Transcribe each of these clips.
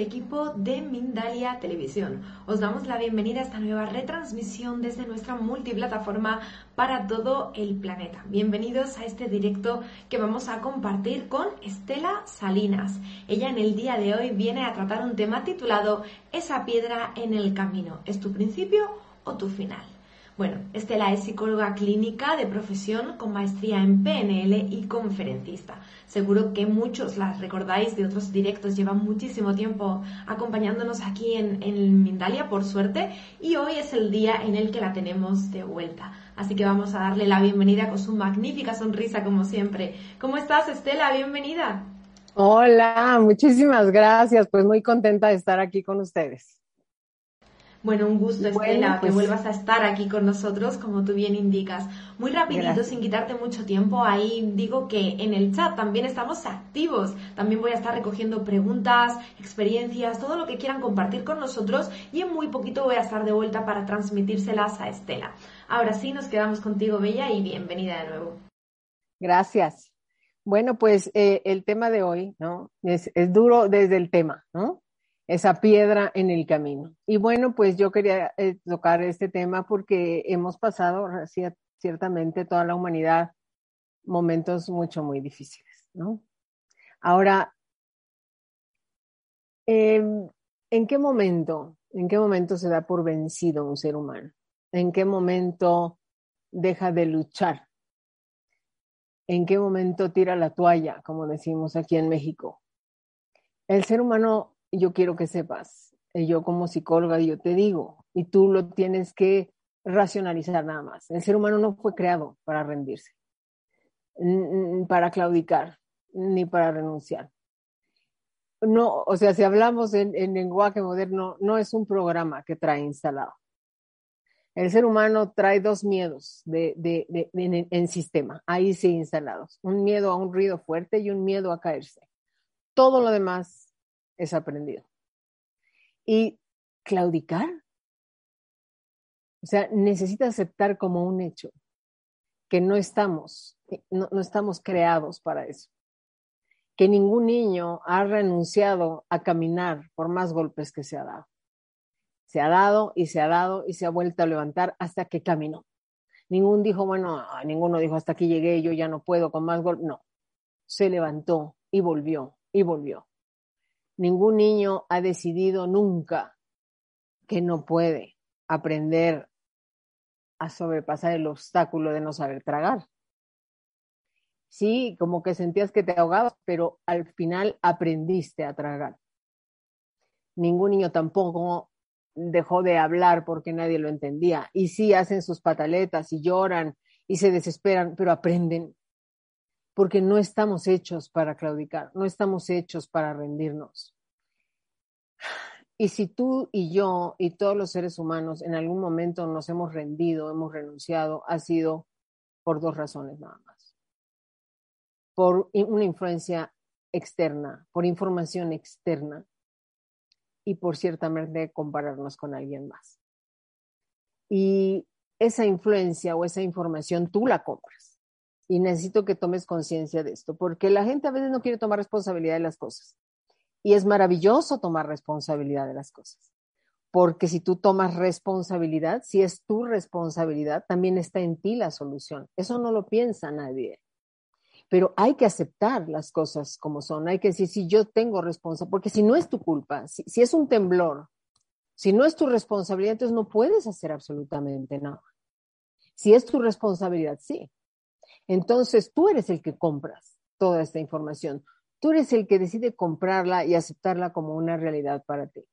equipo de Mindalia Televisión. Os damos la bienvenida a esta nueva retransmisión desde nuestra multiplataforma para todo el planeta. Bienvenidos a este directo que vamos a compartir con Estela Salinas. Ella en el día de hoy viene a tratar un tema titulado Esa piedra en el camino. ¿Es tu principio o tu final? Bueno, Estela es psicóloga clínica de profesión con maestría en PNL y conferencista. Seguro que muchos las recordáis de otros directos, llevan muchísimo tiempo acompañándonos aquí en, en Mindalia, por suerte, y hoy es el día en el que la tenemos de vuelta. Así que vamos a darle la bienvenida con su magnífica sonrisa, como siempre. ¿Cómo estás, Estela? Bienvenida. Hola, muchísimas gracias. Pues muy contenta de estar aquí con ustedes. Bueno, un gusto, Estela, que pues vuelvas a estar aquí con nosotros, como tú bien indicas. Muy rapidito, sin quitarte mucho tiempo, ahí digo que en el chat también estamos activos. También voy a estar recogiendo preguntas, experiencias, todo lo que quieran compartir con nosotros y en muy poquito voy a estar de vuelta para transmitírselas a Estela. Ahora sí, nos quedamos contigo, Bella, y bienvenida de nuevo. Gracias. Bueno, pues eh, el tema de hoy, ¿no? Es, es duro desde el tema, ¿no? Esa piedra en el camino. Y bueno, pues yo quería eh, tocar este tema porque hemos pasado ciertamente toda la humanidad momentos mucho, muy difíciles, ¿no? Ahora, em, ¿en qué momento, en qué momento se da por vencido un ser humano? ¿En qué momento deja de luchar? ¿En qué momento tira la toalla, como decimos aquí en México? El ser humano yo quiero que sepas, eh, yo como psicóloga, yo te digo, y tú lo tienes que racionalizar nada más. El ser humano no fue creado para rendirse, para claudicar, ni para renunciar. No, o sea, si hablamos en, lenguaje moderno, no es un programa que trae instalado. El ser humano trae dos miedos de, en, en, sistema, ahí sí instalados. Un miedo a un ruido fuerte y un miedo a caerse. Todo lo demás es aprendido. Y claudicar, o sea, necesita aceptar como un hecho que no estamos, no, no estamos creados para eso. Que ningún niño ha renunciado a caminar por más golpes que se ha dado. Se ha dado y se ha dado y se ha vuelto a levantar hasta que caminó. Ningún dijo, bueno, ninguno dijo, hasta aquí llegué, yo ya no puedo con más golpes. No, se levantó y volvió y volvió. Ningún niño ha decidido nunca que no puede aprender a sobrepasar el obstáculo de no saber tragar. Sí, como que sentías que te ahogabas, pero al final aprendiste a tragar. Ningún niño tampoco dejó de hablar porque nadie lo entendía. Y sí, hacen sus pataletas y lloran y se desesperan, pero aprenden porque no estamos hechos para claudicar, no estamos hechos para rendirnos. Y si tú y yo y todos los seres humanos en algún momento nos hemos rendido, hemos renunciado, ha sido por dos razones nada más. Por una influencia externa, por información externa y por ciertamente compararnos con alguien más. Y esa influencia o esa información tú la compras y necesito que tomes conciencia de esto, porque la gente a veces no quiere tomar responsabilidad de las cosas. Y es maravilloso tomar responsabilidad de las cosas, porque si tú tomas responsabilidad, si es tu responsabilidad, también está en ti la solución. Eso no lo piensa nadie. Pero hay que aceptar las cosas como son. Hay que decir, si yo tengo responsabilidad, porque si no es tu culpa, si, si es un temblor, si no es tu responsabilidad, entonces no puedes hacer absolutamente nada. Si es tu responsabilidad, sí. Entonces tú eres el que compras toda esta información. Tú eres el que decide comprarla y aceptarla como una realidad para ti.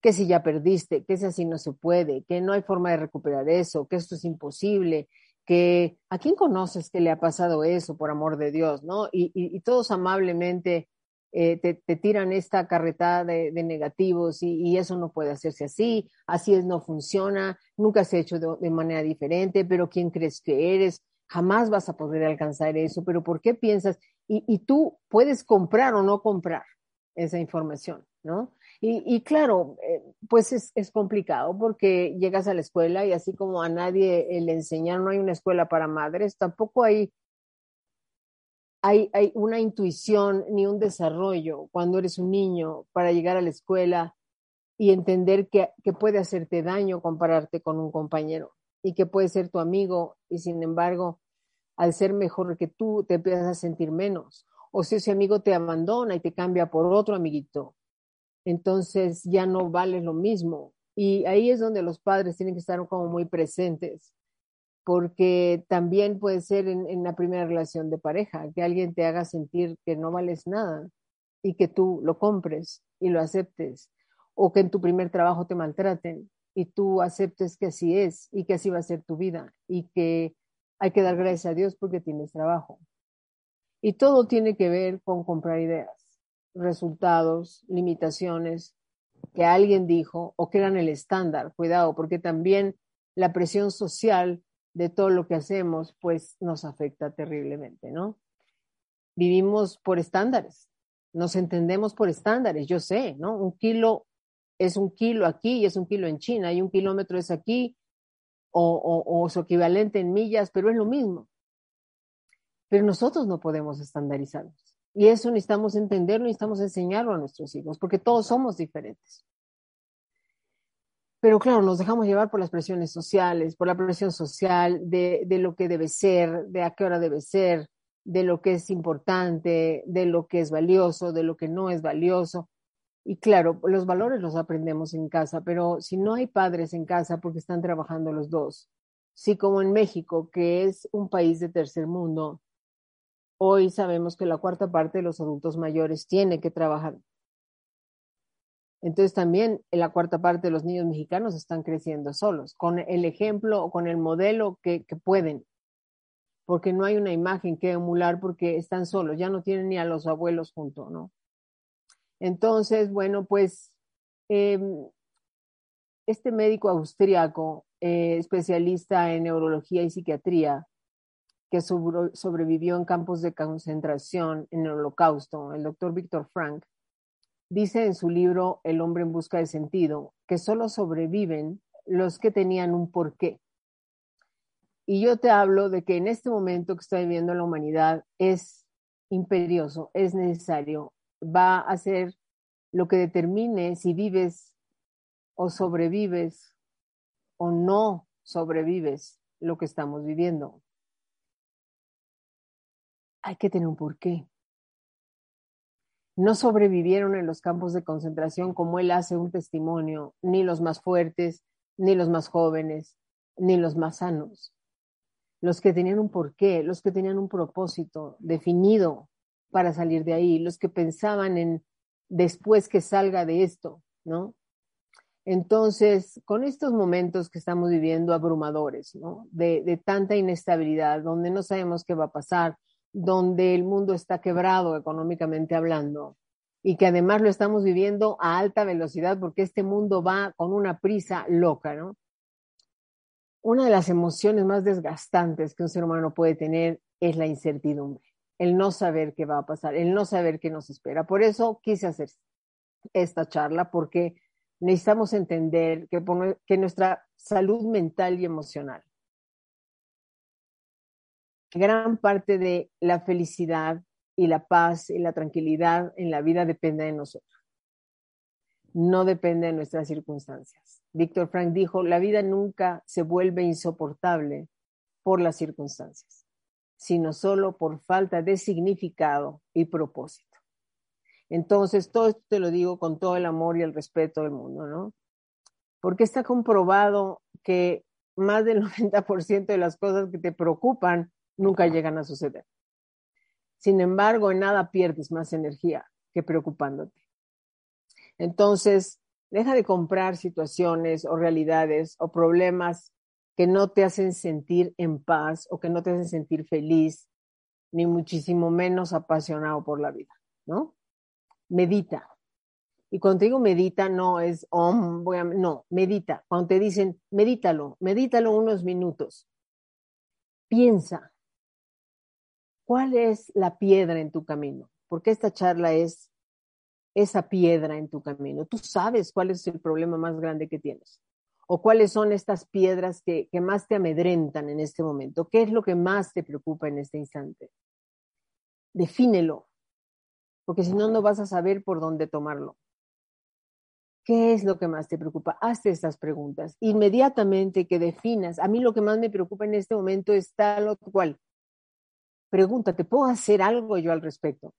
Que si ya perdiste, que si así no se puede, que no hay forma de recuperar eso, que esto es imposible, que a quién conoces que le ha pasado eso, por amor de Dios, ¿no? Y, todos amablemente eh, te, tiran esta carretada de, negativos y, eso no puede hacerse así, así es, no funciona, nunca se ha hecho de manera diferente, pero ¿quién crees que eres? Jamás vas a poder alcanzar eso, pero ¿por qué piensas? Y, tú puedes comprar o no comprar esa información, ¿no? Y, claro, eh, pues es, complicado porque llegas a la escuela y así como a nadie le enseñan, no hay una escuela para madres, tampoco hay, hay, hay una intuición ni un desarrollo cuando eres un niño para llegar a la escuela y entender que, que puede hacerte daño compararte con un compañero y que puede ser tu amigo y sin embargo, al ser mejor que tú, te empiezas a sentir menos. O si ese amigo te abandona y te cambia por otro amiguito, entonces ya no vale lo mismo. Y ahí es donde los padres tienen que estar como muy presentes, porque también puede ser en, en la primera relación de pareja, que alguien te haga sentir que no vales nada y que tú lo compres y lo aceptes o que en tu primer trabajo te maltraten y tú aceptes que así es y que así va a ser tu vida y que hay que dar gracias a Dios porque tienes trabajo. Y todo tiene que ver con comprar ideas, resultados, limitaciones que alguien dijo o que eran el estándar. Cuidado, porque también la presión social de todo lo que hacemos pues nos afecta terriblemente, ¿no? Vivimos por estándares, nos entendemos por estándares, yo sé, ¿no? Un kilo es un kilo aquí y es un kilo en China, y un kilómetro es aquí o, o, su equivalente en millas, pero es lo mismo. Pero nosotros no podemos estandarizarnos. Y eso necesitamos entenderlo, necesitamos enseñarlo a nuestros hijos, porque todos somos diferentes. Pero claro, nos dejamos llevar por las presiones sociales, por la presión social de, de lo que debe ser, de a qué hora debe ser, de lo que es importante, de lo que es valioso, de lo que no es valioso. Y claro, los valores los aprendemos en casa, pero si no hay padres en casa porque están trabajando los dos, si como en México, que es un país de tercer mundo, hoy sabemos que la cuarta parte de los adultos mayores tiene que trabajar. Entonces también la cuarta parte de los niños mexicanos están creciendo solos, con el ejemplo o con el modelo que, que pueden, porque no hay una imagen que emular porque están solos, ya no tienen ni a los abuelos junto, ¿no? Entonces, bueno, pues eh, este médico austriaco, eh, especialista en neurología y psiquiatría, que sobre, sobrevivió en campos de concentración en el holocausto, el doctor Víctor Frank, dice en su libro El hombre en busca de sentido que solo sobreviven los que tenían un porqué. Y yo te hablo de que en este momento que está viviendo la humanidad es imperioso, es necesario va a ser lo que determine si vives o sobrevives o no sobrevives lo que estamos viviendo. Hay que tener un porqué. No sobrevivieron en los campos de concentración como él hace un testimonio, ni los más fuertes, ni los más jóvenes, ni los más sanos. Los que tenían un porqué, los que tenían un propósito definido, para salir de ahí, los que pensaban en después que salga de esto, ¿no? Entonces, con estos momentos que estamos viviendo abrumadores, ¿no? De, tanta inestabilidad, donde no sabemos qué va a pasar, donde el mundo está quebrado económicamente hablando, y que además lo estamos viviendo a alta velocidad porque este mundo va con una prisa loca, ¿no? Una de las emociones más desgastantes que un ser humano puede tener es la incertidumbre el no saber qué va a pasar, el no saber qué nos espera. Por eso quise hacer esta charla, porque necesitamos entender que, que nuestra salud mental y emocional, gran parte de la felicidad y la paz y la tranquilidad en la vida depende de nosotros. No depende de nuestras circunstancias. Víctor Frank dijo, la vida nunca se vuelve insoportable por las circunstancias sino solo por falta de significado y propósito. Entonces, todo esto te lo digo con todo el amor y el respeto del mundo, ¿no? Porque está comprobado que más del 90% de las cosas que te preocupan nunca llegan a suceder. Sin embargo, en nada pierdes más energía que preocupándote. Entonces, deja de comprar situaciones o realidades o problemas que no te hacen sentir en paz o que no te hacen sentir feliz, ni muchísimo menos apasionado por la vida, ¿no? Medita. Y cuando digo medita, no es, oh, voy a, no, medita. Cuando te dicen, medítalo, medítalo unos minutos. Piensa, ¿cuál es la piedra en tu camino? Porque esta charla es esa piedra en tu camino. Tú sabes cuál es el problema más grande que tienes o cuáles son estas piedras que, que, más te amedrentan en este momento? ¿Qué es lo que más te preocupa en este instante? defínelo, porque si no, no vas a saber por dónde tomarlo. ¿Qué es lo que más te preocupa? Hazte estas preguntas. Inmediatamente que definas, a mí lo que más me preocupa en este momento es tal o cual. Pregúntate, ¿puedo hacer algo yo al respecto?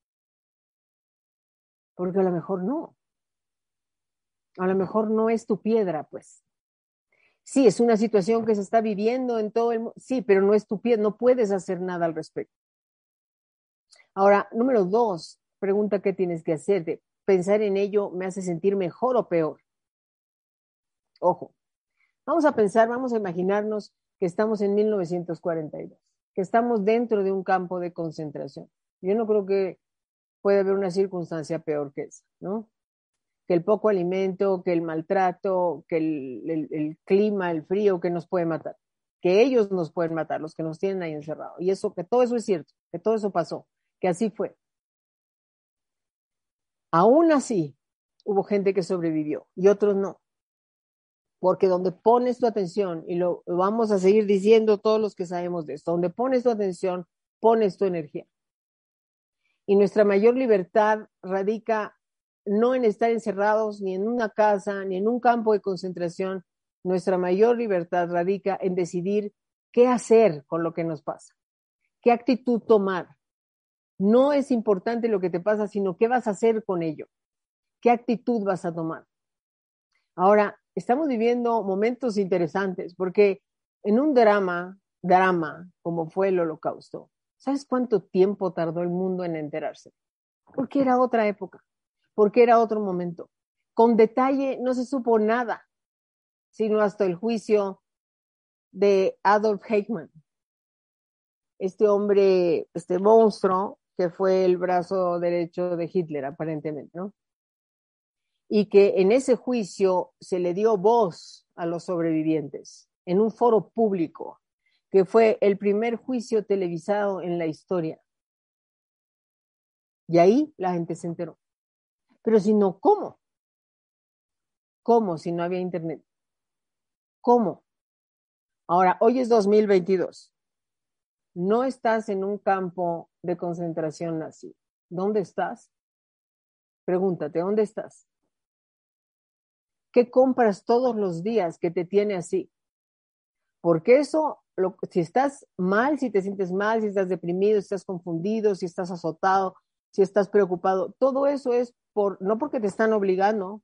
Porque a lo mejor no. A lo mejor no es tu piedra, pues. Sí, es una situación que se está viviendo en todo el mundo. Sí, pero no es tu piedra, no puedes hacer nada al respecto. Ahora, número dos, pregunta qué tienes que hacerte pensar en ello me hace sentir mejor o peor. Ojo, vamos a pensar, vamos a imaginarnos que estamos en 1942, que estamos dentro de un campo de concentración. Yo no creo que pueda haber una circunstancia peor que esa, ¿no? Que el poco alimento, que el maltrato, que el, clima, el frío, que nos puede matar, que ellos nos pueden matar, los que nos tienen ahí encerrados. Y eso, que todo eso es cierto, que todo eso pasó, que así fue. Aún así, hubo gente que sobrevivió y otros no. Porque donde pones tu atención, y lo, vamos a seguir diciendo todos los que sabemos de esto, donde pones tu atención, pones tu energía. Y nuestra mayor libertad radica no en estar encerrados ni en una casa, ni en un campo de concentración. Nuestra mayor libertad radica en decidir qué hacer con lo que nos pasa, qué actitud tomar, no es importante lo que te pasa, sino qué vas a hacer con ello, qué actitud vas a tomar. Ahora, estamos viviendo momentos interesantes porque en un drama, drama como fue el holocausto, ¿sabes cuánto tiempo tardó el mundo en enterarse? Porque era otra época, porque era otro momento. Con detalle no se supo nada, sino hasta el juicio de Adolf Eichmann, este hombre, este monstruo que fue el brazo derecho de Hitler, aparentemente, ¿no? Y que en ese juicio se le dio voz a los sobrevivientes en un foro público, que fue el primer juicio televisado en la historia. Y ahí la gente se enteró. Pero si no, ¿cómo? ¿Cómo si no había internet? ¿Cómo? Ahora, hoy es 2022 no estás en un campo de concentración nazi. ¿Dónde estás? Pregúntate, ¿dónde estás? ¿Qué compras todos los días que te tiene así? Porque eso, si estás mal, si te sientes mal, si estás deprimido, si estás confundido, si estás azotado, si estás preocupado, todo eso es no porque te están obligando,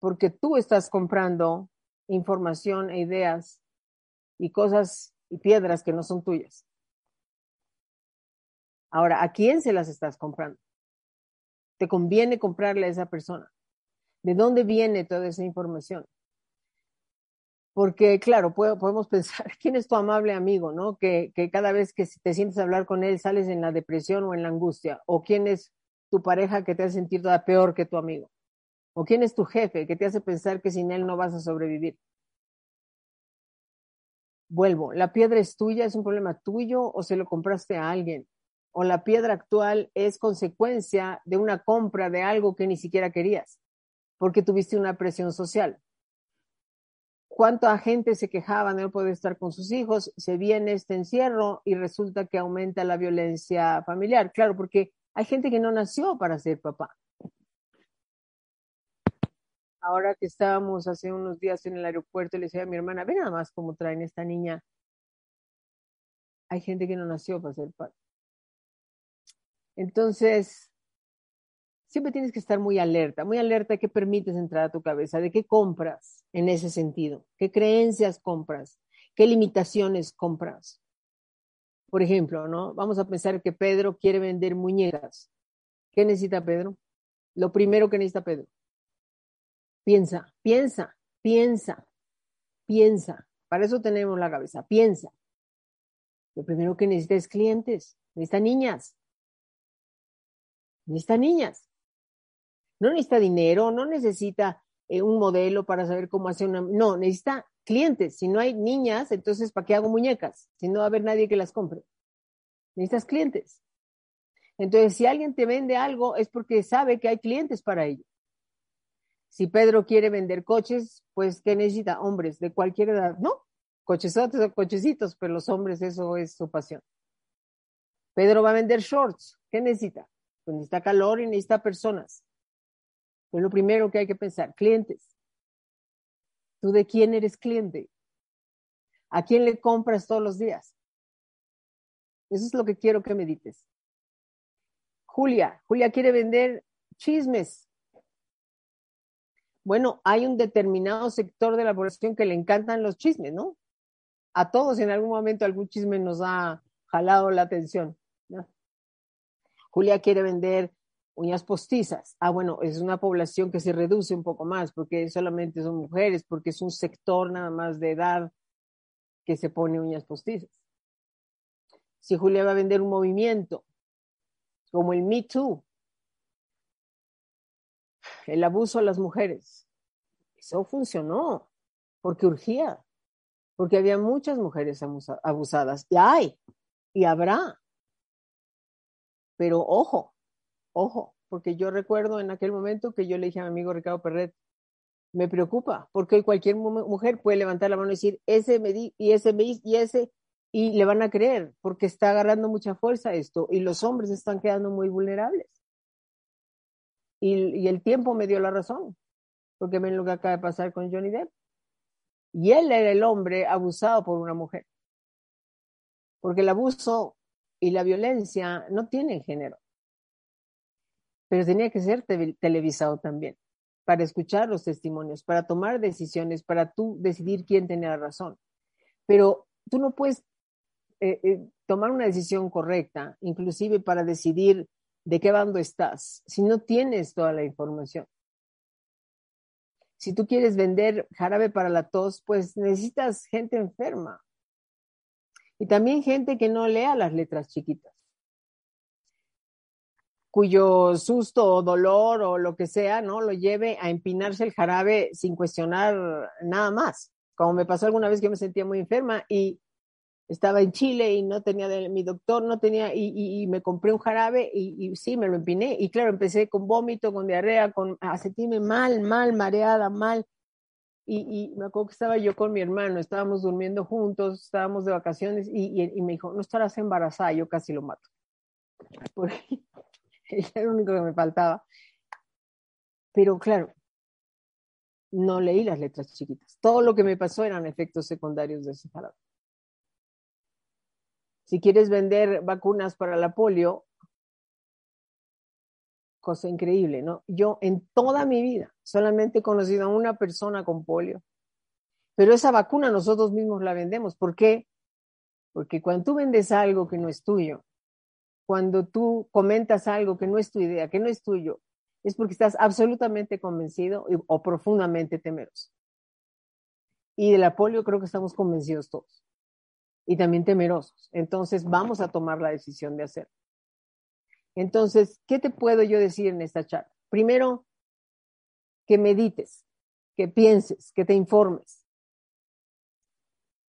porque tú estás comprando información e ideas y cosas y piedras que no son tuyas. Ahora, ¿a quién se las estás comprando? ¿Te conviene comprarle a esa persona? ¿De dónde viene toda esa información? Porque, claro, podemos pensar, ¿quién es tu amable amigo, no? Que, que cada vez que te sientes a hablar con él sales en la depresión o en la angustia. ¿O quién es tu pareja que te hace sentir toda peor que tu amigo? ¿O quién es tu jefe que te hace pensar que sin él no vas a sobrevivir? vuelvo, la piedra es tuya, es un problema tuyo o se lo compraste a alguien. O la piedra actual es consecuencia de una compra de algo que ni siquiera querías, porque tuviste una presión social. ¿Cuánta gente se quejaba de no poder estar con sus hijos? Se viene este encierro y resulta que aumenta la violencia familiar. Claro, porque hay gente que no nació para ser papá ahora que estábamos hace unos días en el aeropuerto, le decía a mi hermana, ve nada más cómo traen esta niña. Hay gente que no nació para ser padre. Entonces, siempre tienes que estar muy alerta, muy alerta de qué permites entrar a tu cabeza, de qué compras en ese sentido, qué creencias compras, qué limitaciones compras. Por ejemplo, ¿no? Vamos a pensar que Pedro quiere vender muñecas. ¿Qué necesita Pedro? Lo primero que necesita Pedro, Piensa, piensa, piensa, piensa. Para eso tenemos la cabeza, piensa. Lo primero que necesita es clientes, necesita niñas. Necesita niñas. No necesita dinero, no necesita eh, un modelo para saber cómo hacer una... No, necesita clientes. Si no hay niñas, entonces ¿para qué hago muñecas? Si no va a haber nadie que las compre. Necesitas clientes. Entonces, si alguien te vende algo, es porque sabe que hay clientes para ello. Si Pedro quiere vender coches, pues ¿qué necesita? Hombres de cualquier edad, ¿no? Cochesotes o cochecitos, pero los hombres eso es su pasión. Pedro va a vender shorts. ¿Qué necesita? Pues necesita calor y necesita personas. Es lo primero que hay que pensar. Clientes. ¿Tú de quién eres cliente? ¿A quién le compras todos los días? Eso es lo que quiero que medites. Julia, Julia quiere vender chismes. Bueno, hay un determinado sector de la población que le encantan los chismes, ¿no? A todos en algún momento algún chisme nos ha jalado la atención. Julia quiere vender uñas postizas. Ah, bueno, es una población que se reduce un poco más porque solamente son mujeres, porque es un sector nada más de edad que se pone uñas postizas. Si Julia va a vender un movimiento como el Me Too, el abuso a las mujeres, eso funcionó porque urgía, porque había muchas mujeres abusadas y hay y habrá. Pero ojo, ojo, porque yo recuerdo en aquel momento que yo le dije a mi amigo Ricardo Perret, me preocupa, porque cualquier mujer puede levantar la mano y decir, ese me di, y ese me y ese, y le van a creer, porque está agarrando mucha fuerza esto, y los hombres están quedando muy vulnerables. Y, y el tiempo me dio la razón, porque ven lo que acaba de pasar con Johnny Depp. Y él era el hombre abusado por una mujer. Porque el abuso y la violencia no tienen género. Pero tenía que ser televisado también para escuchar los testimonios, para tomar decisiones, para tú decidir quién tenía razón. Pero tú no puedes eh, eh, tomar una decisión correcta, inclusive para decidir de qué bando estás, si no tienes toda la información. Si tú quieres vender jarabe para la tos, pues necesitas gente enferma. Y también gente que no lea las letras chiquitas cuyo susto o dolor o lo que sea, ¿no? Lo lleve a empinarse el jarabe sin cuestionar nada más. Como me pasó alguna vez que me sentía muy enferma y estaba en Chile y no tenía, de, mi doctor no tenía, y, me compré un jarabe y, sí, me lo empiné. Y claro, empecé con vómito, con diarrea, con a sentirme mal, mal, mareada, mal. Y, me acuerdo que estaba yo con mi hermano, estábamos durmiendo juntos, estábamos de vacaciones y, me dijo, no estarás embarazada, yo casi lo mato. Porque era lo único que me faltaba. Pero claro, no leí las letras chiquitas. Todo lo que me pasó eran efectos secundarios de ese jarabe. Si quieres vender vacunas para la polio, cosa increíble, ¿no? Yo en toda mi vida solamente he conocido a una persona con polio, pero esa vacuna nosotros mismos la vendemos. ¿Por qué? Porque cuando tú vendes algo que no es tuyo, cuando tú comentas algo que no es tu idea, que no es tuyo, es porque estás absolutamente convencido o profundamente temeroso. Y del apoyo creo que estamos convencidos todos. Y también temerosos. Entonces vamos a tomar la decisión de hacerlo. Entonces, ¿qué te puedo yo decir en esta charla? Primero, que medites, que pienses, que te informes.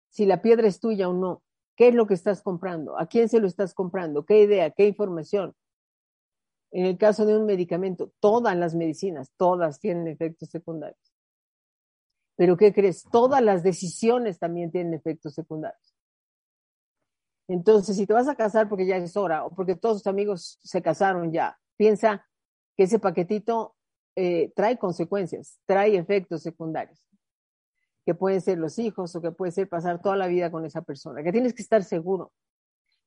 Si la piedra es tuya o no. ¿Qué es lo que estás comprando? ¿A quién se lo estás comprando? ¿Qué idea? ¿Qué información? En el caso de un medicamento, todas las medicinas, todas tienen efectos secundarios. Pero ¿qué crees? Todas las decisiones también tienen efectos secundarios. Entonces, si te vas a casar porque ya es hora o porque todos tus amigos se casaron ya, piensa que ese paquetito eh, trae consecuencias, trae efectos secundarios que pueden ser los hijos o que puede ser pasar toda la vida con esa persona, que tienes que estar seguro,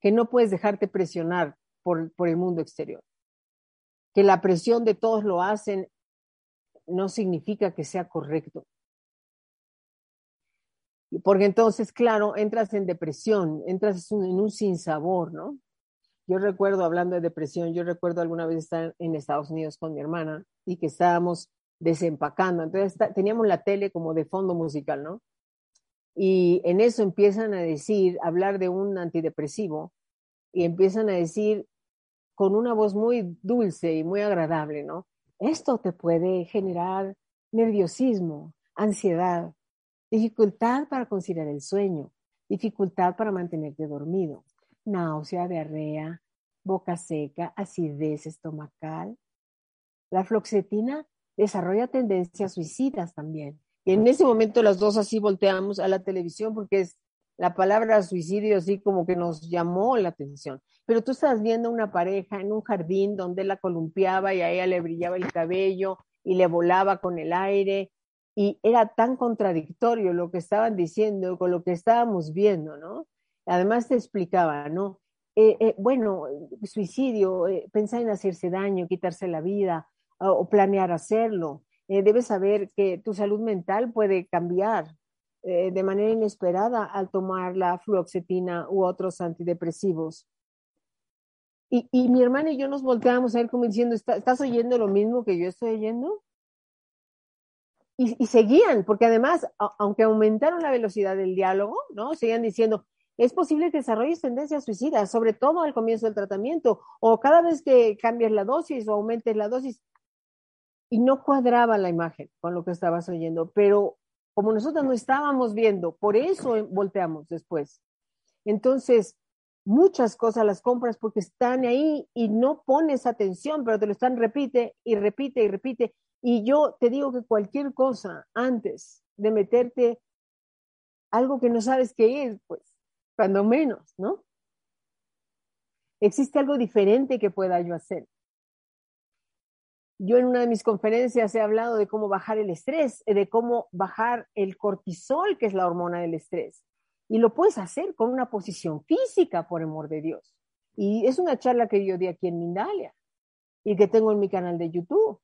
que no puedes dejarte presionar por, por el mundo exterior, que la presión de todos lo hacen no significa que sea correcto. Porque entonces, claro, entras en depresión, entras en un sinsabor, ¿no? Yo recuerdo, hablando de depresión, yo recuerdo alguna vez estar en Estados Unidos con mi hermana y que estábamos desempacando. Entonces teníamos la tele como de fondo musical, ¿no? Y en eso empiezan a decir, hablar de un antidepresivo y empiezan a decir con una voz muy dulce y muy agradable, ¿no? Esto te puede generar nerviosismo, ansiedad, dificultad para conciliar el sueño, dificultad para mantenerte dormido, náusea, diarrea, boca seca, acidez estomacal. La floxetina desarrolla tendencias suicidas también. Y en ese momento las dos así volteamos a la televisión porque es la palabra suicidio sí como que nos llamó la atención. Pero tú estás viendo una pareja en un jardín donde la columpiaba y a ella le brillaba el cabello y le volaba con el aire y era tan contradictorio lo que estaban diciendo con lo que estábamos viendo, ¿no? Además te explicaba, ¿no? Eh, eh, bueno, suicidio, eh, pensar en hacerse daño, quitarse la vida o planear hacerlo. debes saber que tu salud mental puede cambiar eh, de manera inesperada al tomar la fluoxetina u otros antidepresivos. Y, y, mi hermana y yo nos volteamos a ver como diciendo, ¿estás oyendo lo mismo que yo estoy oyendo? Y, y seguían, porque además, aunque aumentaron la velocidad del diálogo, ¿no? Seguían diciendo, es posible que desarrolles tendencias suicidas, sobre todo al comienzo del tratamiento, o cada vez que cambias la dosis o aumentes la dosis. Y no cuadraba la imagen con lo que estabas oyendo, pero como nosotros no estábamos viendo, por eso volteamos después. Entonces, muchas cosas las compras porque están ahí y no pones atención, pero te lo están repite y repite y repite. Y yo te digo que cualquier cosa antes de meterte algo que no sabes qué es, pues, cuando menos, ¿no? Existe algo diferente que pueda yo hacer. Yo en una de mis conferencias he hablado de cómo bajar el estrés, de cómo bajar el cortisol, que es la hormona del estrés. Y lo puedes hacer con una posición física, por amor de Dios. Y es una charla que yo di aquí en Mindalia y que tengo en mi canal de YouTube.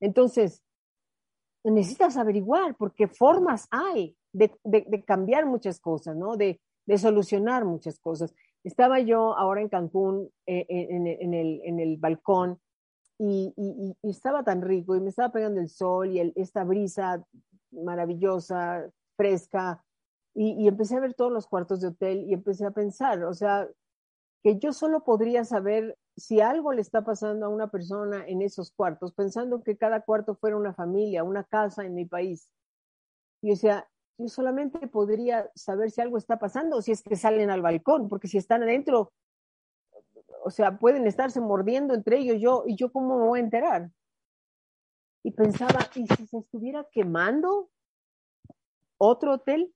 Entonces, necesitas averiguar porque formas hay de, cambiar muchas cosas, ¿no? De, solucionar muchas cosas. Estaba yo ahora en Cancún, eh, en el balcón, y, estaba tan rico y me estaba pegando el sol y esta brisa maravillosa, fresca, y, empecé a ver todos los cuartos de hotel y empecé a pensar, o sea, que yo solo podría saber si algo le está pasando a una persona en esos cuartos, pensando que cada cuarto fuera una familia, una casa en mi país. Y o sea, yo solamente podría saber si algo está pasando si es que salen al balcón, porque si están adentro, o sea, pueden estarse mordiendo entre ellos, yo, y yo cómo me voy a enterar. Y pensaba, ¿y si se estuviera quemando otro hotel?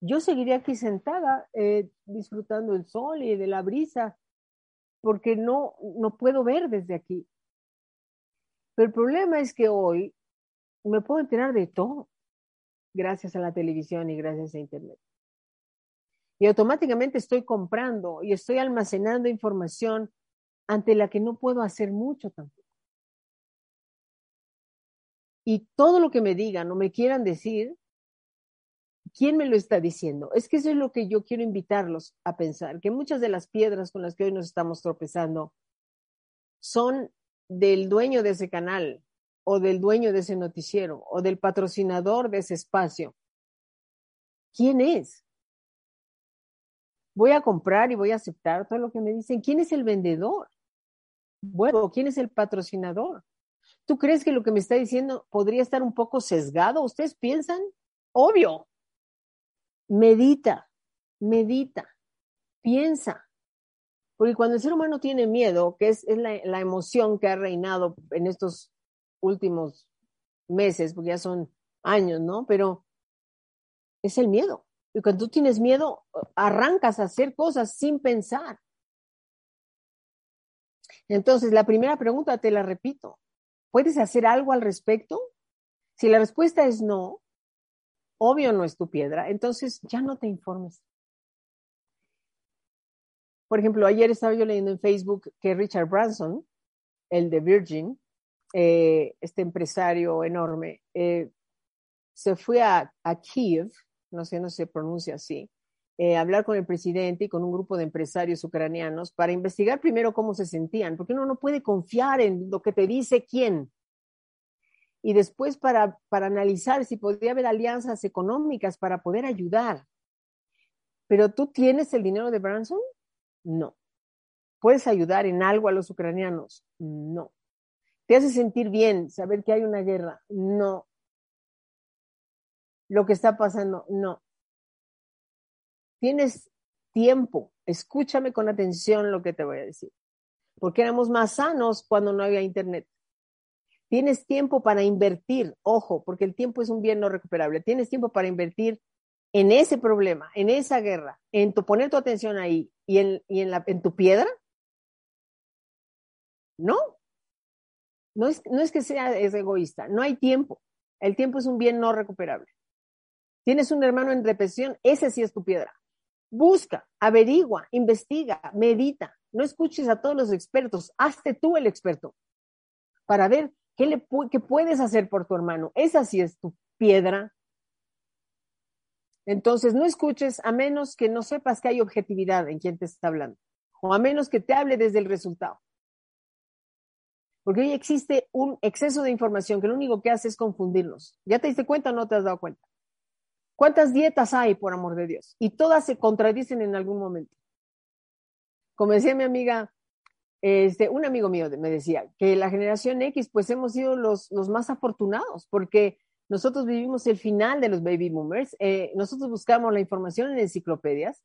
Yo seguiría aquí sentada, eh, disfrutando el sol y de la brisa, porque no, no puedo ver desde aquí. Pero el problema es que hoy me puedo enterar de todo, gracias a la televisión y gracias a Internet y automáticamente estoy comprando y estoy almacenando información ante la que no puedo hacer mucho tampoco. Y todo lo que me digan o me quieran decir, ¿quién me lo está diciendo? Es que eso es lo que yo quiero invitarlos a pensar, que muchas de las piedras con las que hoy nos estamos tropezando son del dueño de ese canal o del dueño de ese noticiero o del patrocinador de ese espacio. ¿Quién es? Voy a comprar y voy a aceptar todo lo que me dicen. ¿Quién es el vendedor? Bueno, ¿quién es el patrocinador? ¿Tú crees que lo que me está diciendo podría estar un poco sesgado? ¿Ustedes piensan? Obvio. Medita, medita, piensa. Porque cuando el ser humano tiene miedo, que es, la, la emoción que ha reinado en estos últimos meses, porque ya son años, ¿no? Pero es el miedo. Y cuando tú tienes miedo, arrancas a hacer cosas sin pensar. Entonces, la primera pregunta te la repito. ¿Puedes hacer algo al respecto? Si la respuesta es no, obvio no es tu piedra, entonces ya no te informes. Por ejemplo, ayer estaba yo leyendo en Facebook que Richard Branson, el de Virgin, eh, este empresario enorme, eh, se fue a, a Kiev no sé, no se pronuncia así, eh, hablar con el presidente y con un grupo de empresarios ucranianos para investigar primero cómo se sentían, porque uno no puede confiar en lo que te dice quién. Y después para, para analizar si podría haber alianzas económicas para poder ayudar. Pero tú tienes el dinero de Branson? No. ¿Puedes ayudar en algo a los ucranianos? No. ¿Te hace sentir bien saber que hay una guerra? No lo que está pasando. No. Tienes tiempo. Escúchame con atención lo que te voy a decir. Porque éramos más sanos cuando no había internet. Tienes tiempo para invertir, ojo, porque el tiempo es un bien no recuperable. Tienes tiempo para invertir en ese problema, en esa guerra, en tu, poner tu atención ahí y en, y en, la, en tu piedra? No. No es, no es que sea es egoísta, no hay tiempo. El tiempo es un bien no recuperable. Tienes un hermano en depresión, ese sí es tu piedra. Busca, averigua, investiga, medita. No escuches a todos los expertos, hazte tú el experto para ver qué, le, qué puedes hacer por tu hermano. Esa sí es tu piedra entonces, no escuches a menos que no sepas que hay objetividad en quien te está hablando, o a menos que te hable desde el resultado. Porque hoy existe un exceso de información que lo único que hace es confundirnos. ¿Ya te diste cuenta o no te has dado cuenta? ¿Cuántas dietas hay, por amor de Dios? Y todas se contradicen en algún momento. Como decía mi amiga, este, un amigo mío me decía que la generación X, pues hemos sido los, los más afortunados, porque nosotros vivimos el final de los baby boomers. Eh, nosotros buscamos la información en enciclopedias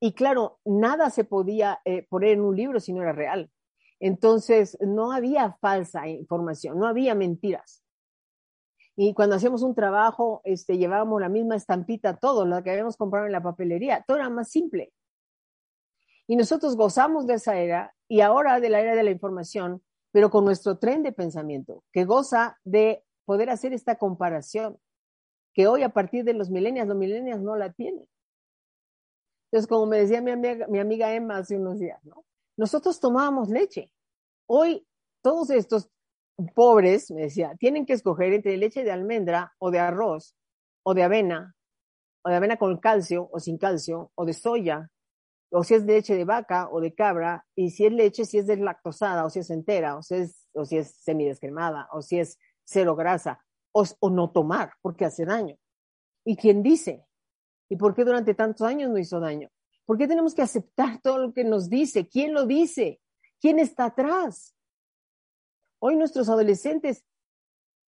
y claro, nada se podía eh, poner en un libro si no era real. Entonces, no había falsa información, no había mentiras. Y cuando hacíamos un trabajo, este, llevábamos la misma estampita, todo lo que habíamos comprado en la papelería, todo era más simple. Y nosotros gozamos de esa era y ahora de la era de la información, pero con nuestro tren de pensamiento, que goza de poder hacer esta comparación, que hoy a partir de los milenios, los milenios no la tienen. Entonces, como me decía mi amiga, mi amiga Emma hace unos días, ¿no? Nosotros tomábamos leche. Hoy todos estos pobres, me decía, tienen que escoger entre leche de almendra o de arroz o de avena, o de avena con calcio o sin calcio, o de soya, o si es leche de vaca o de cabra, y si es leche, si es deslactosada, o si es entera, o si es, o si es semidescremada, o si es cero grasa, o, no tomar, porque hace daño. ¿Y quién dice? ¿Y por qué durante tantos años no hizo daño? ¿Por qué tenemos que aceptar todo lo que nos dice? ¿Quién lo dice? ¿Quién está atrás? Hoy nuestros adolescentes,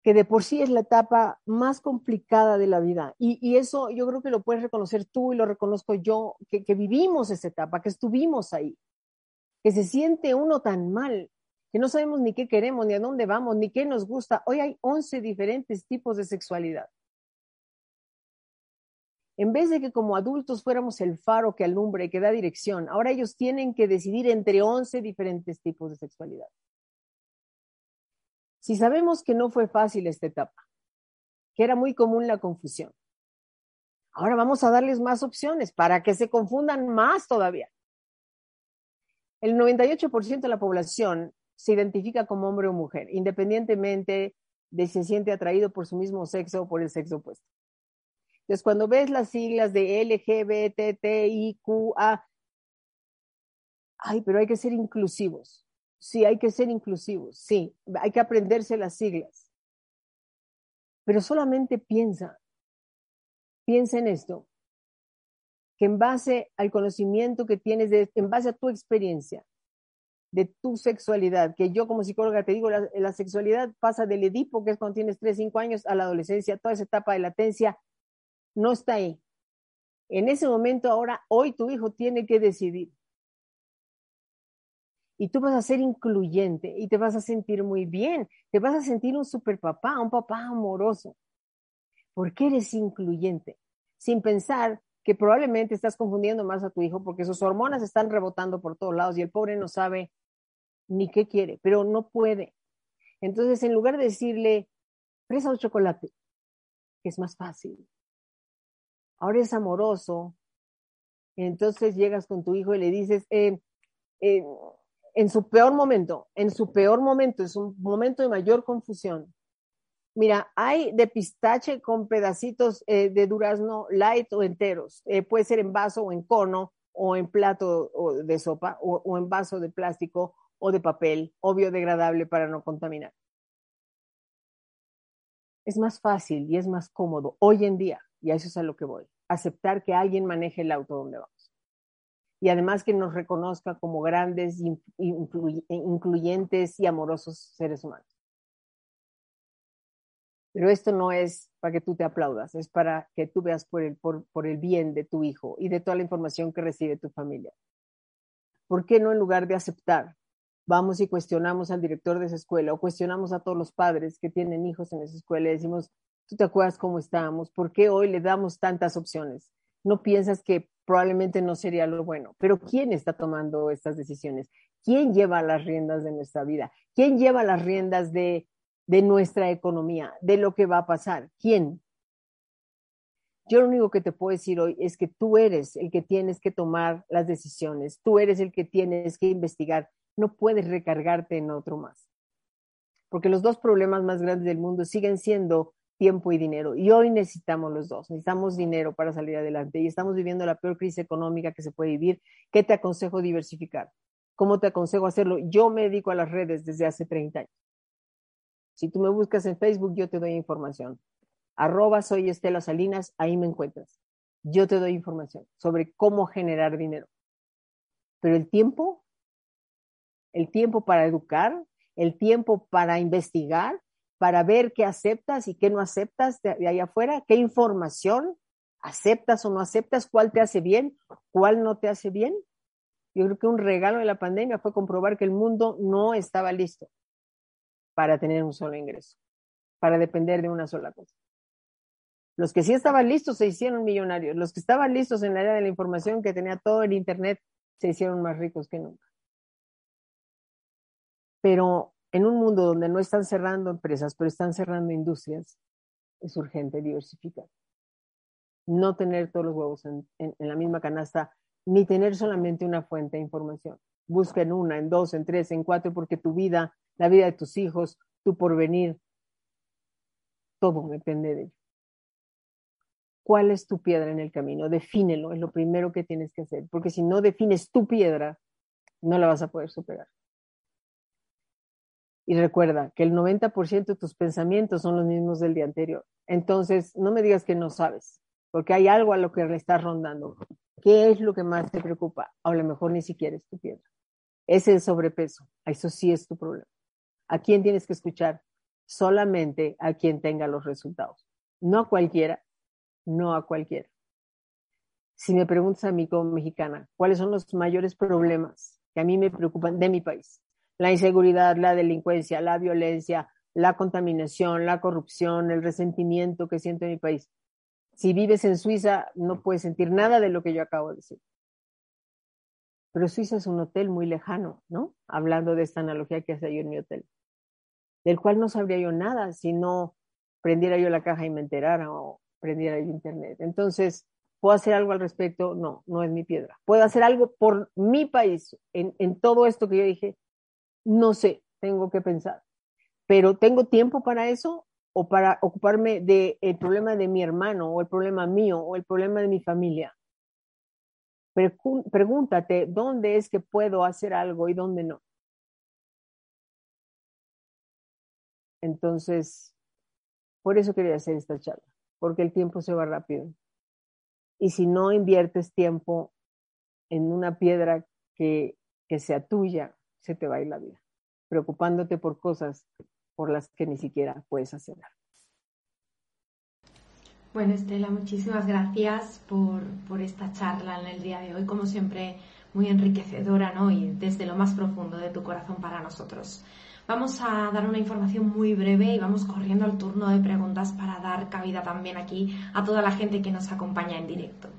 que de por sí es la etapa más complicada de la vida, y, eso yo creo que lo puedes reconocer tú y lo reconozco yo, que, vivimos esa etapa, que estuvimos ahí, que se siente uno tan mal, que no sabemos ni qué queremos, ni a dónde vamos, ni qué nos gusta. Hoy hay 11 diferentes tipos de sexualidad. En vez de que como adultos fuéramos el faro que alumbra y que da dirección, ahora ellos tienen que decidir entre 11 diferentes tipos de sexualidad. Si sabemos que no fue fácil esta etapa, que era muy común la confusión, ahora vamos a darles más opciones para que se confundan más todavía. El 98% de la población se identifica como hombre o mujer, independientemente de si se siente atraído por su mismo sexo o por el sexo opuesto. Entonces, cuando ves las siglas de LGBTIQA, ay, pero hay que ser inclusivos. Sí, hay que ser inclusivos. Sí, hay que aprenderse las siglas. Pero solamente piensa, piensa en esto, que en base al conocimiento que tienes, en base a tu experiencia, de tu sexualidad, que yo como psicóloga te digo, la, sexualidad pasa del Edipo, que es cuando tienes 3, 5 años, a la adolescencia, toda esa etapa de latencia no está ahí. En ese momento ahora, hoy tu hijo tiene que decidir. Y tú vas a ser incluyente y te vas a sentir muy bien, te vas a sentir un super papá, un papá amoroso, porque eres incluyente, sin pensar que probablemente estás confundiendo más a tu hijo porque sus hormonas están rebotando por todos lados y el pobre no sabe ni qué quiere, pero no puede. Entonces, en lugar de decirle, fresa o chocolate, que es más fácil, ahora es amoroso, entonces llegas con tu hijo y le dices, eh, eh, en su peor momento, en su peor momento, es un momento de mayor confusión. Mira, hay de pistache con pedacitos eh, de durazno light o enteros. puede ser en vaso o en cono o en plato de sopa o en vaso de plástico o de papel o biodegradable para no contaminar. Es más fácil y es más cómodo hoy en día, y a eso es a lo que voy, aceptar que alguien maneje el auto donde vamos. Y además que nos reconozca como grandes, incluyentes y amorosos seres humanos. Pero esto no es para que tú te aplaudas, es para que tú veas por el, por, por el bien de tu hijo y de toda la información que recibe tu familia. ¿Por qué no en lugar de aceptar vamos y cuestionamos al director de esa escuela o cuestionamos a todos los padres que tienen hijos en esa escuela y decimos, tú te acuerdas cómo estábamos, ¿por qué hoy le damos tantas opciones? No piensas que probablemente no sería lo bueno, pero ¿quién está tomando estas decisiones? ¿Quién lleva las riendas de nuestra vida? ¿Quién lleva las riendas de, de nuestra economía, de lo que va a pasar? ¿Quién? Yo lo único que te puedo decir hoy es que tú eres el que tienes que tomar las decisiones, tú eres el que tienes que investigar, no puedes recargarte en otro más. Porque los dos problemas más grandes del mundo siguen siendo tiempo y dinero. Y hoy necesitamos los dos, necesitamos dinero para salir adelante y estamos viviendo la peor crisis económica que se puede vivir. ¿Qué te aconsejo diversificar? ¿Cómo te aconsejo hacerlo? Yo me dedico a las redes desde hace 30 años. Si tú me buscas en Facebook, yo te doy información. Arroba soy Estela Salinas, ahí me encuentras. Yo te doy información sobre cómo generar dinero. Pero el tiempo, el tiempo para educar, el tiempo para investigar, para ver qué aceptas y qué no aceptas de, ahí afuera, qué información aceptas o no aceptas, cuál te hace bien, cuál no te hace bien. Yo creo que un regalo de la pandemia fue comprobar que el mundo no estaba listo para tener un solo ingreso, para depender de una sola cosa. Los que sí estaban listos se hicieron millonarios. Los que estaban listos en la era de la información, que tenía todo el Internet, se hicieron más ricos que nunca. Pero en un mundo donde no están cerrando empresas, pero están cerrando industrias, es urgente diversificar. No tener todos los huevos en, la misma canasta, ni tener solamente una fuente de información. Busca en una, en dos, en tres, en cuatro, porque tu vida, la vida de tus hijos, tu porvenir, todo depende de ello. ¿Cuál es tu piedra en el camino? Defínelo, es lo primero que tienes que hacer, porque si no defines tu piedra, no la vas a poder superar. Y recuerda que el 90% de tus pensamientos son los mismos del día anterior. Entonces, no me digas que no sabes, porque hay algo a lo que le estás rondando. ¿Qué es lo que más te preocupa? a lo mejor ni siquiera es tu piedra. Es el sobrepeso. Eso sí es tu problema. ¿A quién tienes que escuchar? Solamente a quien tenga los resultados. No a cualquiera, no a cualquiera. Si me preguntas a mí como mexicana, ¿cuáles son los mayores problemas que a mí me preocupan de mi país? La inseguridad, la delincuencia, la violencia, la contaminación, la corrupción, el resentimiento que siente mi país. Si vives en Suiza, no puedes sentir nada de lo que yo acabo de decir. Pero Suiza es un hotel muy lejano, ¿no? Hablando de esta analogía que hace yo en mi hotel, del cual no sabría yo nada si no prendiera yo la caja y me enterara o prendiera yo internet. Entonces, ¿puedo hacer algo al respecto? No, no es mi piedra. ¿Puedo hacer algo por mi país en, en todo esto que yo dije? No sé, tengo que pensar. Pero ¿tengo tiempo para eso o para ocuparme del el problema de mi hermano o el problema mío o el problema de mi familia? Pregúntate dónde es que puedo hacer algo y dónde no. Entonces, por eso quería hacer esta charla, porque el tiempo se va rápido. Y si no inviertes tiempo en una piedra que, que sea tuya, se te va a ir la vida, preocupándote por cosas por las que ni siquiera puedes hacer. Bueno, Estela, muchísimas gracias por, por, esta charla en el día de hoy, como siempre, muy enriquecedora, ¿no? Y desde lo más profundo de tu corazón para nosotros. Vamos a dar una información muy breve y vamos corriendo al turno de preguntas para dar cabida también aquí a toda la gente que nos acompaña en directo.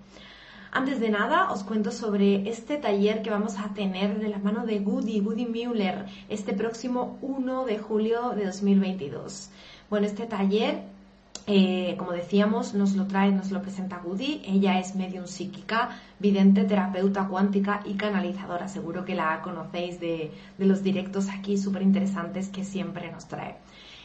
Antes de nada, os cuento sobre este taller que vamos a tener de la mano de Goody, Goody Müller, este próximo 1 de julio de 2022. Bueno, este taller eh, como decíamos, nos lo trae, nos lo presenta Goody. Ella es medium psíquica, vidente, terapeuta cuántica y canalizadora. Seguro que la conocéis de, de los directos aquí súper interesantes que siempre nos trae.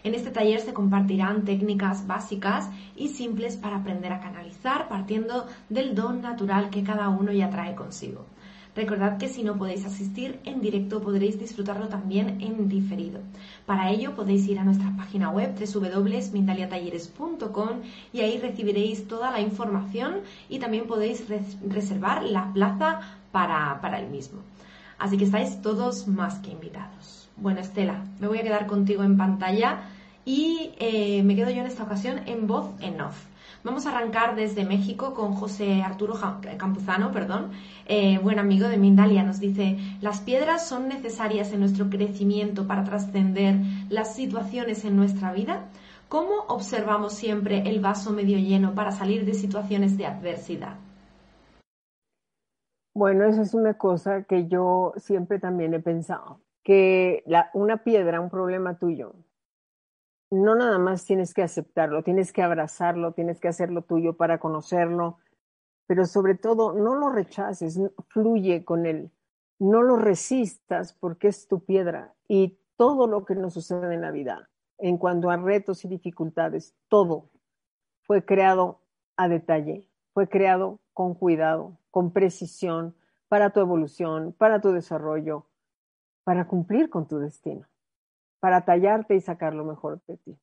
En este taller se compartirán técnicas básicas y simples para aprender a canalizar partiendo del don natural que cada uno ya trae consigo. Recordad que si no podéis asistir en directo podréis disfrutarlo también en diferido. Para ello podéis ir a nuestra página web www.mindaliatalleres.com y ahí recibiréis toda la información y también podéis reservar la plaza para, para el mismo. Así que estáis todos más que invitados. Bueno, Estela, me voy a quedar contigo en pantalla y eh, me quedo yo en esta ocasión en voz en off. Vamos a arrancar desde México con José Arturo Campuzano, perdón, eh, buen amigo de Mindalia. Nos dice, las piedras son necesarias en nuestro crecimiento para trascender las situaciones en nuestra vida. ¿Cómo observamos siempre el vaso medio lleno para salir de situaciones de adversidad? Bueno, esa es una cosa que yo siempre también he pensado, que una piedra, un problema tuyo, no nada más tienes que aceptarlo, tienes que abrazarlo, tienes que hacerlo tuyo para conocerlo, pero sobre todo no lo rechaces, fluye con él, no lo resistas porque es tu piedra y todo lo que nos sucede en la vida, en cuanto a retos y dificultades, todo fue creado a detalle, fue creado con cuidado, con precisión, para tu evolución, para tu desarrollo, para cumplir con tu destino para tallarte y sacar lo mejor de ti.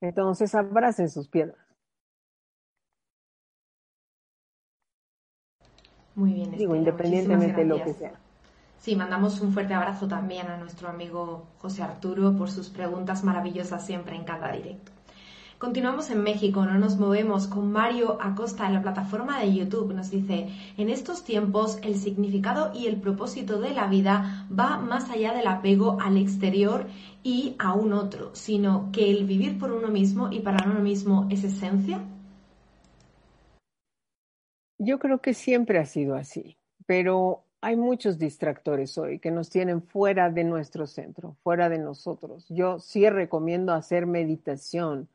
Entonces abracen sus piedras. Muy bien. Digo, independientemente de lo que sea. Sí, mandamos un fuerte abrazo también a nuestro amigo José Arturo por sus preguntas maravillosas siempre en cada directo. Continuamos en México, no nos movemos con Mario Acosta en la plataforma de YouTube. Nos dice, en estos tiempos el significado y el propósito de la vida va más allá del apego al exterior y a un otro, sino que el vivir por uno mismo y para uno mismo es esencia. Yo creo que siempre ha sido así, pero hay muchos distractores hoy que nos tienen fuera de nuestro centro, fuera de nosotros. Yo sí recomiendo hacer meditación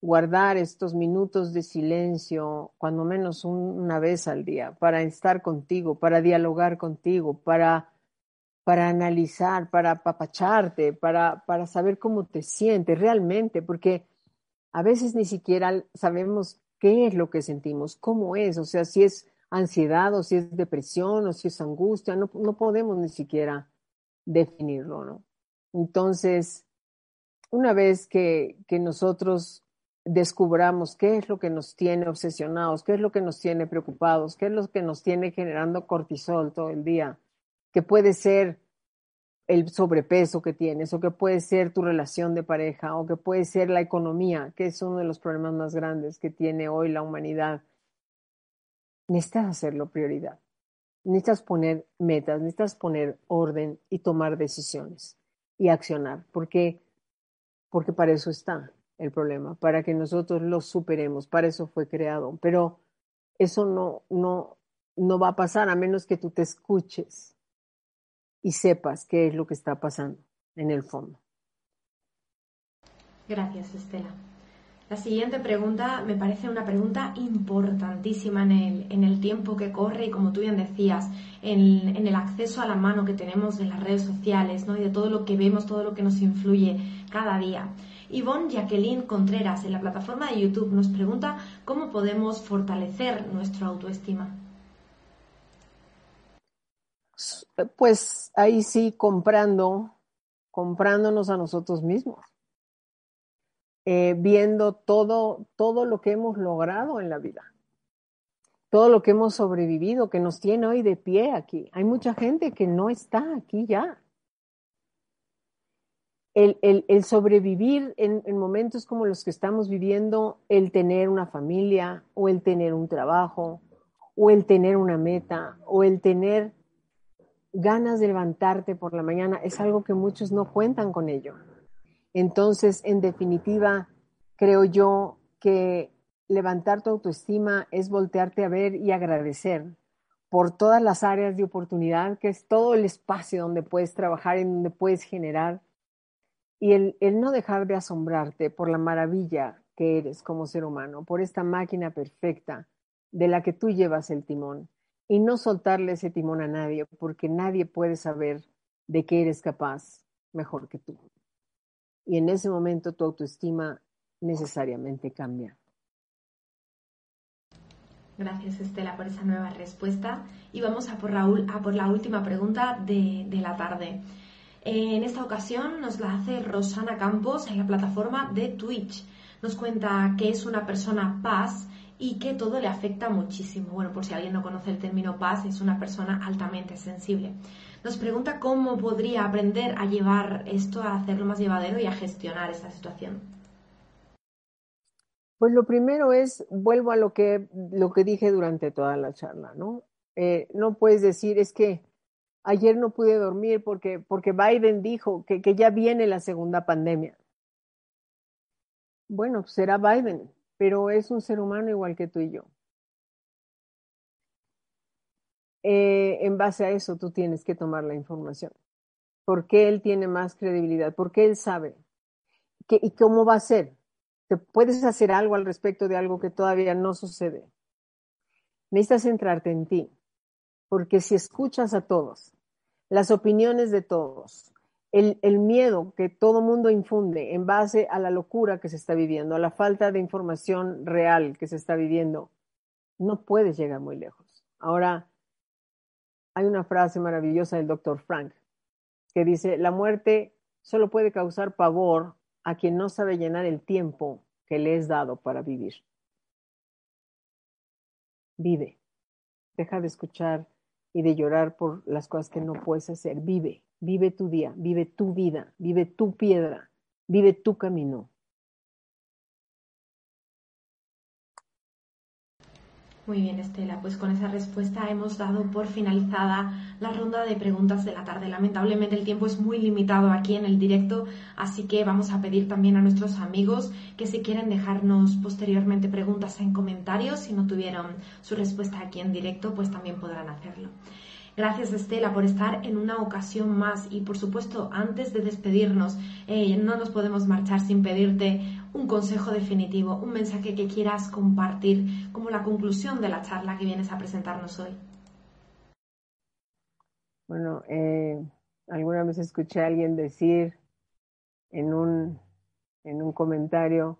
guardar estos minutos de silencio, cuando menos una vez al día, para estar contigo, para dialogar contigo, para, para analizar, para apapacharte, para, para saber cómo te sientes realmente, porque a veces ni siquiera sabemos qué es lo que sentimos, cómo es, o sea, si es ansiedad o si es depresión o si es angustia, no, no podemos ni siquiera definirlo, ¿no? Entonces, una vez que, que nosotros descubramos qué es lo que nos tiene obsesionados, qué es lo que nos tiene preocupados, qué es lo que nos tiene generando cortisol todo el día, que puede ser el sobrepeso que tienes, o que puede ser tu relación de pareja, o que puede ser la economía, que es uno de los problemas más grandes que tiene hoy la humanidad. Necesitas hacerlo prioridad. Necesitas poner metas, necesitas poner orden y tomar decisiones y accionar, porque, porque para eso está el problema, para que nosotros lo superemos, para eso fue creado. Pero eso no, no, no va a pasar a menos que tú te escuches y sepas qué es lo que está pasando en el fondo. Gracias, Estela. La siguiente pregunta me parece una pregunta importantísima en el, en el tiempo que corre y como tú bien decías, en, en, el acceso a la mano que tenemos de las redes sociales ¿no? y de todo lo que vemos, todo lo que nos influye cada día. Yvonne Jacqueline Contreras en la plataforma de YouTube nos pregunta cómo podemos fortalecer nuestra autoestima. Pues ahí sí, comprando, comprándonos a nosotros mismos, eh, viendo todo, todo lo que hemos logrado en la vida, todo lo que hemos sobrevivido, que nos tiene hoy de pie aquí. Hay mucha gente que no está aquí ya el, sobrevivir en, momentos como los que estamos viviendo, el tener una familia o el tener un trabajo o el tener una meta o el tener ganas de levantarte por la mañana, es algo que muchos no cuentan con ello. Entonces, en definitiva, creo yo que levantar tu autoestima es voltearte a ver y agradecer por todas las áreas de oportunidad, que es todo el espacio donde puedes trabajar, y donde puedes generar y el, no dejar de asombrarte por la maravilla que eres como ser humano, por esta máquina perfecta de la que tú llevas el timón, y no soltarle ese timón a nadie, porque nadie puede saber de qué eres capaz mejor que tú. Y en ese momento tu autoestima necesariamente cambia. Gracias Estela por esa nueva respuesta y vamos a por la, a por la última pregunta de, de la tarde. En esta ocasión nos la hace Rosana Campos en la plataforma de Twitch. Nos cuenta que es una persona paz y que todo le afecta muchísimo. Bueno, por si alguien no conoce el término paz, es una persona altamente sensible. Nos pregunta cómo podría aprender a llevar esto, a hacerlo más llevadero y a gestionar esta situación. Pues lo primero es, vuelvo a lo que, lo que dije durante toda la charla, ¿no? Eh, no puedes decir, es que Ayer no pude dormir porque, porque Biden dijo que, que ya viene la segunda pandemia. Bueno, será Biden, pero es un ser humano igual que tú y yo. Eh, en base a eso tú tienes que tomar la información. ¿Por qué él tiene más credibilidad? ¿Por qué él sabe? ¿Y cómo va a ser? ¿Te puedes hacer algo al respecto de algo que todavía no sucede? Necesitas centrarte en ti, porque si escuchas a todos, las opiniones de todos, el, el miedo que todo mundo infunde en base a la locura que se está viviendo, a la falta de información real que se está viviendo, no puedes llegar muy lejos. Ahora, hay una frase maravillosa del doctor Frank que dice, la muerte solo puede causar pavor a quien no sabe llenar el tiempo que le es dado para vivir. Vive, deja de escuchar y de llorar por las cosas que no puedes hacer. Vive, vive tu día, vive tu vida, vive tu piedra, vive tu camino. Muy bien, Estela. Pues con esa respuesta hemos dado por finalizada la ronda de preguntas de la tarde. Lamentablemente el tiempo es muy limitado aquí en el directo, así que vamos a pedir también a nuestros amigos que si quieren dejarnos posteriormente preguntas en comentarios, si no tuvieron su respuesta aquí en directo, pues también podrán hacerlo. Gracias Estela por estar en una ocasión más y por supuesto antes de despedirnos eh, no nos podemos marchar sin pedirte un consejo definitivo, un mensaje que quieras compartir como la conclusión de la charla que vienes a presentarnos hoy. Bueno, eh, alguna vez escuché a alguien decir en un, en un comentario,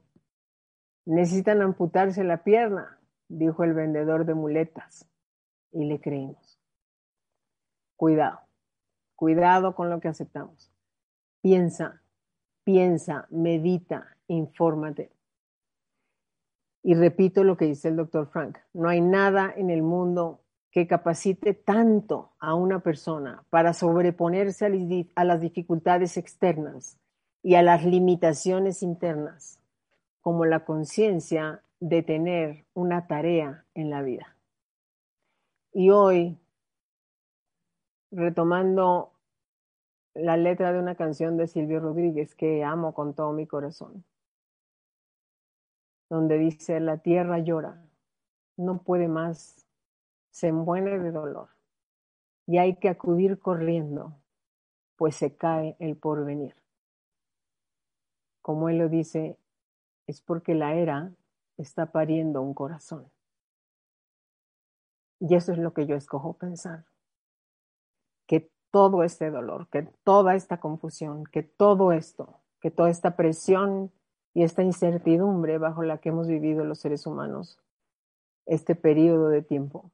necesitan amputarse la pierna, dijo el vendedor de muletas, y le creímos. Cuidado, cuidado con lo que aceptamos. Piensa, piensa, medita, infórmate. Y repito lo que dice el doctor Frank, no hay nada en el mundo que capacite tanto a una persona para sobreponerse a las dificultades externas y a las limitaciones internas como la conciencia de tener una tarea en la vida. Y hoy retomando la letra de una canción de Silvio Rodríguez que amo con todo mi corazón, donde dice, la tierra llora, no puede más, se muere de dolor y hay que acudir corriendo, pues se cae el porvenir. Como él lo dice, es porque la era está pariendo un corazón. Y eso es lo que yo escojo pensar que todo este dolor, que toda esta confusión, que todo esto, que toda esta presión y esta incertidumbre bajo la que hemos vivido los seres humanos este periodo de tiempo,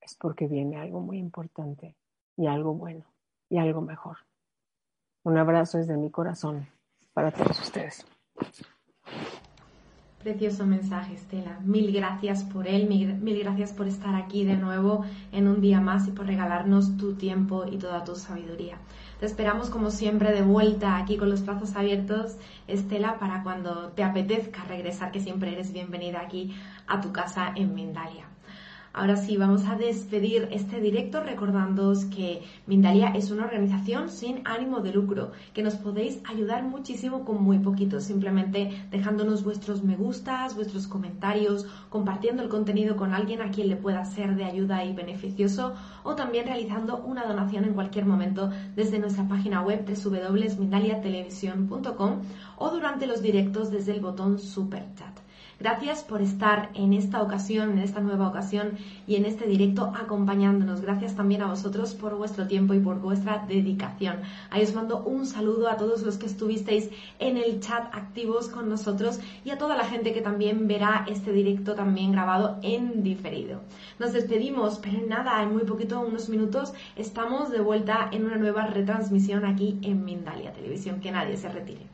es porque viene algo muy importante y algo bueno y algo mejor. Un abrazo desde mi corazón para todos ustedes. Precioso mensaje, Estela. Mil gracias por él, mil, gracias por estar aquí de nuevo en un día más y por regalarnos tu tiempo y toda tu sabiduría. Te esperamos como siempre de vuelta aquí con los brazos abiertos, Estela, para cuando te apetezca regresar, que siempre eres bienvenida aquí a tu casa en Mindalia. Ahora sí, vamos a despedir este directo recordándoos que Mindalia es una organización sin ánimo de lucro, que nos podéis ayudar muchísimo con muy poquito, simplemente dejándonos vuestros me gustas, vuestros comentarios, compartiendo el contenido con alguien a quien le pueda ser de ayuda y beneficioso, o también realizando una donación en cualquier momento desde nuestra página web www.mindaliatelevisión.com o durante los directos desde el botón Super Chat. Gracias por estar en esta ocasión, en esta nueva ocasión y en este directo acompañándonos. Gracias también a vosotros por vuestro tiempo y por vuestra dedicación. Ahí os mando un saludo a todos los que estuvisteis en el chat activos con nosotros y a toda la gente que también verá este directo también grabado en diferido. Nos despedimos, pero nada, en muy poquito, unos minutos, estamos de vuelta en una nueva retransmisión aquí en Mindalia Televisión. Que nadie se retire.